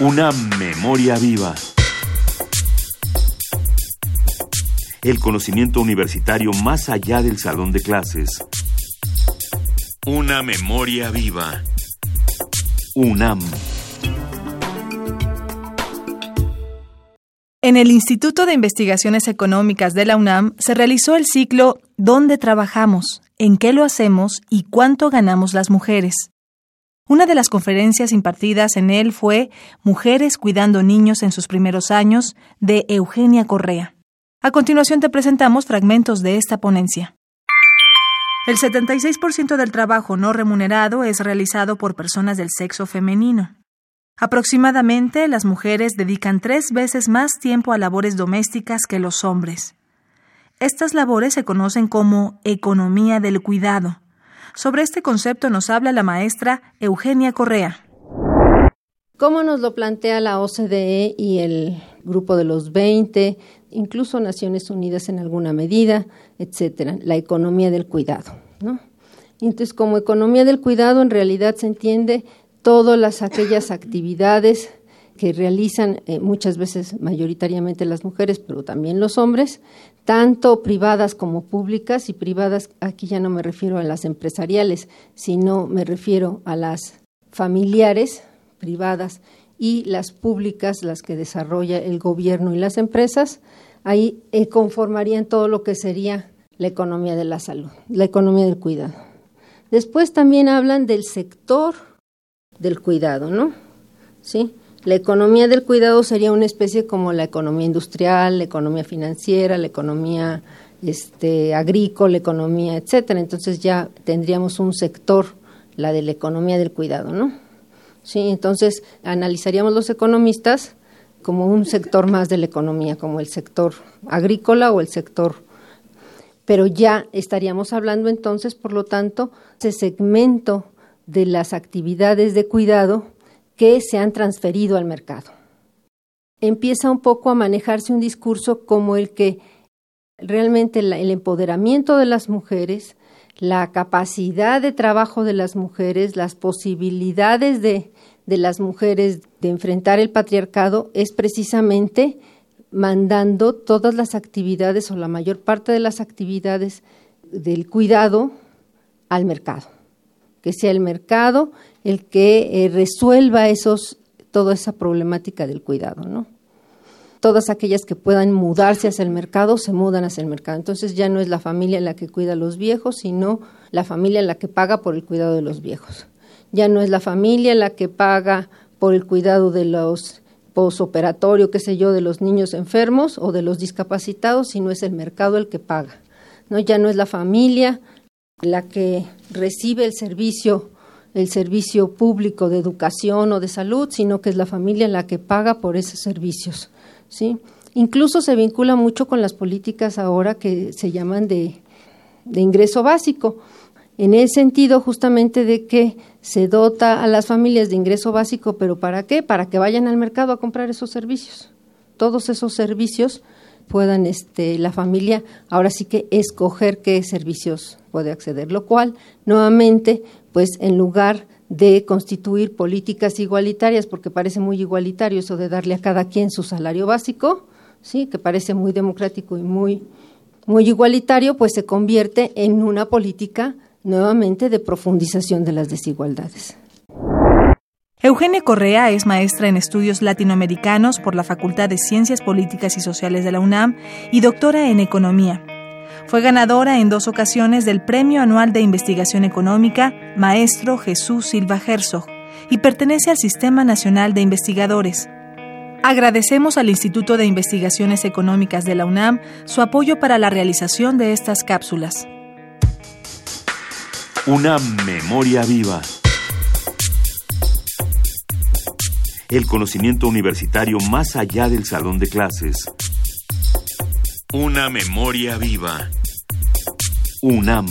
Una memoria viva. El conocimiento universitario más allá del salón de clases. Una memoria viva. UNAM. En el Instituto de Investigaciones Económicas de la UNAM se realizó el ciclo ¿Dónde trabajamos? ¿En qué lo hacemos? ¿Y cuánto ganamos las mujeres? Una de las conferencias impartidas en él fue Mujeres cuidando niños en sus primeros años, de Eugenia Correa. A continuación te presentamos fragmentos de esta ponencia. El 76% del trabajo no remunerado es realizado por personas del sexo femenino. Aproximadamente las mujeres dedican tres veces más tiempo a labores domésticas que los hombres. Estas labores se conocen como economía del cuidado sobre este concepto nos habla la maestra Eugenia Correa. ¿Cómo nos lo plantea la OCDE y el Grupo de los 20, incluso Naciones Unidas en alguna medida, etcétera? La economía del cuidado, ¿no? Entonces, como economía del cuidado, en realidad se entiende todas las, aquellas actividades que realizan eh, muchas veces mayoritariamente las mujeres, pero también los hombres, tanto privadas como públicas, y privadas aquí ya no me refiero a las empresariales, sino me refiero a las familiares privadas y las públicas, las que desarrolla el gobierno y las empresas, ahí eh, conformarían todo lo que sería la economía de la salud, la economía del cuidado. Después también hablan del sector del cuidado, ¿no? ¿Sí? La economía del cuidado sería una especie como la economía industrial, la economía financiera, la economía este, agrícola, economía, etcétera. Entonces ya tendríamos un sector, la de la economía del cuidado, ¿no? Sí, entonces analizaríamos los economistas como un sector más de la economía, como el sector agrícola o el sector pero ya estaríamos hablando entonces, por lo tanto, ese segmento de las actividades de cuidado que se han transferido al mercado. Empieza un poco a manejarse un discurso como el que realmente el empoderamiento de las mujeres, la capacidad de trabajo de las mujeres, las posibilidades de, de las mujeres de enfrentar el patriarcado es precisamente mandando todas las actividades o la mayor parte de las actividades del cuidado al mercado que sea el mercado el que eh, resuelva esos, toda esa problemática del cuidado, ¿no? Todas aquellas que puedan mudarse hacia el mercado se mudan hacia el mercado. Entonces ya no es la familia la que cuida a los viejos, sino la familia la que paga por el cuidado de los viejos. Ya no es la familia la que paga por el cuidado de los posoperatorio, qué sé yo, de los niños enfermos o de los discapacitados, sino es el mercado el que paga. ¿no? Ya no es la familia la que recibe el servicio el servicio público de educación o de salud, sino que es la familia la que paga por esos servicios, ¿sí? Incluso se vincula mucho con las políticas ahora que se llaman de, de ingreso básico, en el sentido justamente de que se dota a las familias de ingreso básico, pero ¿para qué? Para que vayan al mercado a comprar esos servicios. Todos esos servicios puedan este, la familia ahora sí que escoger qué servicios puede acceder, lo cual nuevamente, pues en lugar de constituir políticas igualitarias, porque parece muy igualitario eso de darle a cada quien su salario básico, sí, que parece muy democrático y muy muy igualitario, pues se convierte en una política nuevamente de profundización de las desigualdades. Eugenia Correa es maestra en estudios latinoamericanos por la Facultad de Ciencias Políticas y Sociales de la UNAM y doctora en economía. Fue ganadora en dos ocasiones del Premio Anual de Investigación Económica Maestro Jesús Silva Herzog y pertenece al Sistema Nacional de Investigadores. Agradecemos al Instituto de Investigaciones Económicas de la UNAM su apoyo para la realización de estas cápsulas. Una memoria viva. El conocimiento universitario más allá del salón de clases. Una memoria viva. UNAM.